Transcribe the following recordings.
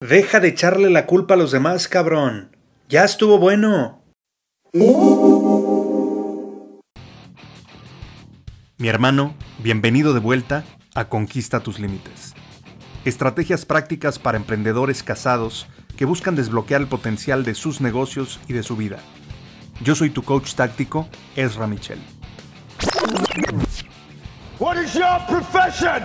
Deja de echarle la culpa a los demás, cabrón. Ya estuvo bueno. Mi hermano, bienvenido de vuelta a Conquista tus Límites. Estrategias prácticas para emprendedores casados que buscan desbloquear el potencial de sus negocios y de su vida. Yo soy tu coach táctico, Ezra Michel. What is your profession?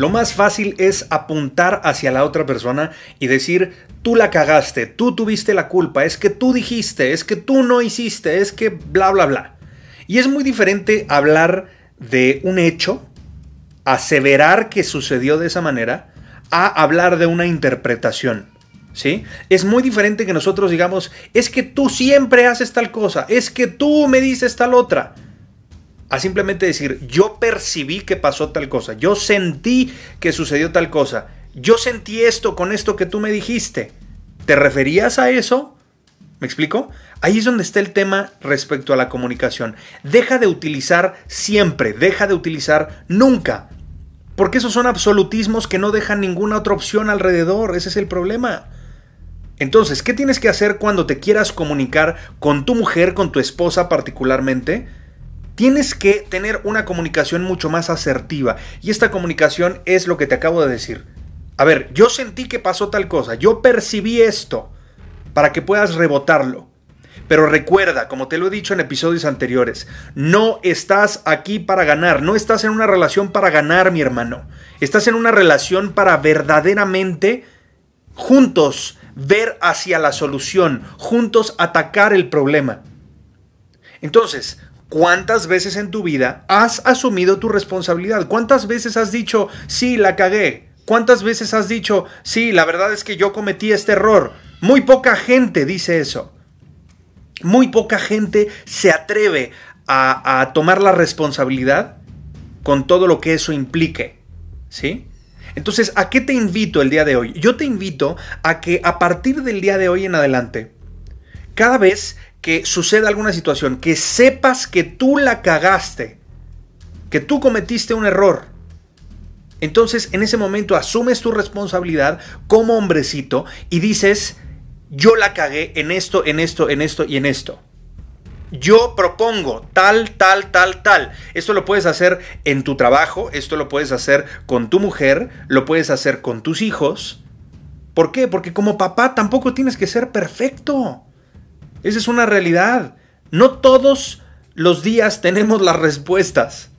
Lo más fácil es apuntar hacia la otra persona y decir, tú la cagaste, tú tuviste la culpa, es que tú dijiste, es que tú no hiciste, es que bla, bla, bla. Y es muy diferente hablar de un hecho, aseverar que sucedió de esa manera, a hablar de una interpretación. ¿Sí? Es muy diferente que nosotros digamos, es que tú siempre haces tal cosa, es que tú me dices tal otra a simplemente decir, yo percibí que pasó tal cosa, yo sentí que sucedió tal cosa, yo sentí esto con esto que tú me dijiste. ¿Te referías a eso? ¿Me explico? Ahí es donde está el tema respecto a la comunicación. Deja de utilizar siempre, deja de utilizar nunca. Porque esos son absolutismos que no dejan ninguna otra opción alrededor. Ese es el problema. Entonces, ¿qué tienes que hacer cuando te quieras comunicar con tu mujer, con tu esposa particularmente? Tienes que tener una comunicación mucho más asertiva. Y esta comunicación es lo que te acabo de decir. A ver, yo sentí que pasó tal cosa, yo percibí esto, para que puedas rebotarlo. Pero recuerda, como te lo he dicho en episodios anteriores, no estás aquí para ganar, no estás en una relación para ganar, mi hermano. Estás en una relación para verdaderamente juntos ver hacia la solución, juntos atacar el problema. Entonces, ¿Cuántas veces en tu vida has asumido tu responsabilidad? ¿Cuántas veces has dicho, sí, la cagué? ¿Cuántas veces has dicho, sí, la verdad es que yo cometí este error? Muy poca gente dice eso. Muy poca gente se atreve a, tomar la responsabilidad con todo lo que eso implique. ¿Sí? Entonces, ¿a qué te invito el día de hoy? Yo te invito a que a partir del día de hoy en adelante, cada vez que suceda alguna situación, que sepas que tú la cagaste, que tú cometiste un error. Entonces en ese momento asumes tu responsabilidad como hombrecito y dices, yo la cagué en esto, en esto, en esto y en esto. Yo propongo tal, tal, tal, tal. Esto lo puedes hacer en tu trabajo, esto lo puedes hacer con tu mujer, lo puedes hacer con tus hijos. ¿Por qué? Porque como papá tampoco tienes que ser perfecto. Esa es una realidad. No todos los días tenemos las respuestas.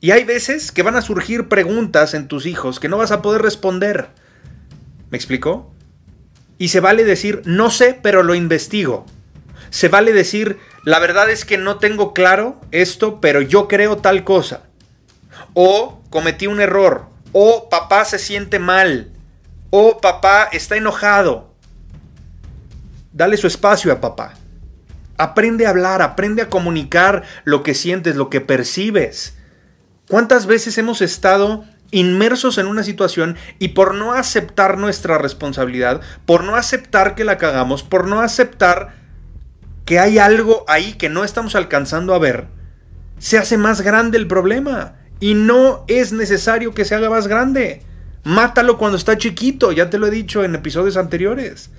Y hay veces que van a surgir preguntas en tus hijos que no vas a poder responder. ¿Me explico? Y se vale decir, no sé, pero lo investigo. Se vale decir, la verdad es que no tengo claro esto, pero yo creo tal cosa. O cometí un error. O papá se siente mal. O papá está enojado. Dale su espacio a papá. Aprende a hablar, aprende a comunicar lo que sientes, lo que percibes. ¿Cuántas veces hemos estado inmersos en una situación y por no aceptar nuestra responsabilidad, por no aceptar que la cagamos, por no aceptar que hay algo ahí que no estamos alcanzando a ver, se hace más grande el problema? Y no es necesario que se haga más grande. Mátalo cuando está chiquito, ya te lo he dicho en episodios anteriores.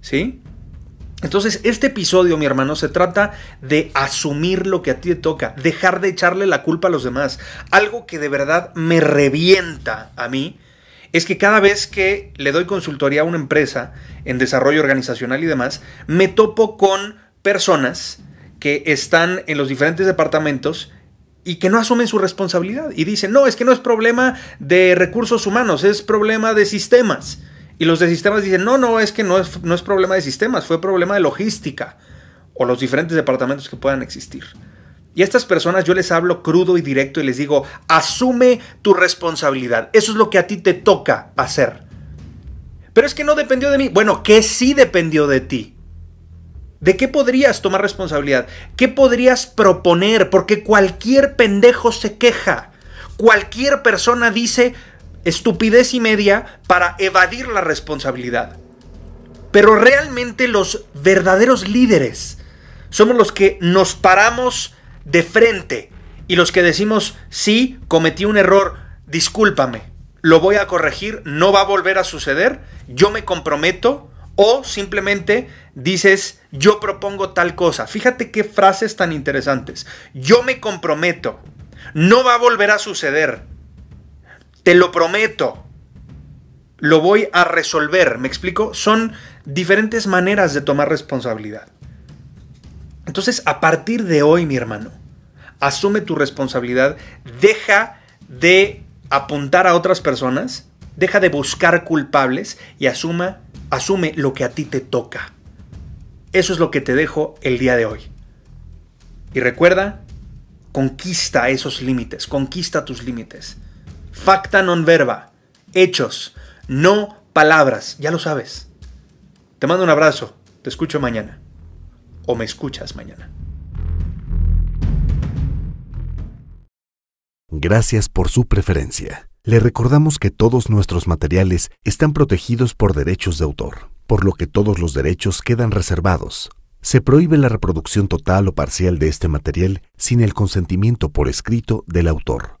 ¿Sí? Entonces, este episodio, mi hermano, se trata de asumir lo que a ti te toca, dejar de echarle la culpa a los demás. Algo que de verdad me revienta a mí es que cada vez que le doy consultoría a una empresa en desarrollo organizacional y demás, me topo con personas que están en los diferentes departamentos y que no asumen su responsabilidad y dicen, no, es que no es problema de recursos humanos, es problema de sistemas. Y los de sistemas dicen, no, no, es que no es, no es problema de sistemas, fue problema de logística. o los diferentes departamentos que puedan existir. Y a estas personas yo les hablo crudo y directo y les digo, asume tu responsabilidad. Eso es lo que a ti te toca hacer. Pero es que no dependió de mí. Bueno, que sí dependió de ti. ¿De qué podrías tomar responsabilidad? ¿Qué podrías proponer? Porque cualquier pendejo se queja. Cualquier persona dice estupidez y media para evadir la responsabilidad. Pero realmente los verdaderos líderes somos los que nos paramos de frente y los que decimos, sí, cometí un error, discúlpame, lo voy a corregir, no va a volver a suceder, yo me comprometo o simplemente dices, yo propongo tal cosa. Fíjate qué frases tan interesantes. Yo me comprometo, no va a volver a suceder, te lo prometo, lo voy a resolver. ¿Me explico? Son diferentes maneras de tomar responsabilidad. Entonces, a partir de hoy, mi hermano, asume tu responsabilidad, deja de apuntar a otras personas, deja de buscar culpables y asuma, asume lo que a ti te toca. Eso es lo que te dejo el día de hoy. Y recuerda, conquista esos límites, conquista tus límites. Facta non verba, hechos, no palabras, ya lo sabes. Te mando un abrazo, te escucho mañana o me escuchas mañana. Gracias por su preferencia. Le recordamos que todos nuestros materiales están protegidos por derechos de autor, por lo que todos los derechos quedan reservados. Se prohíbe la reproducción total o parcial de este material sin el consentimiento por escrito del autor.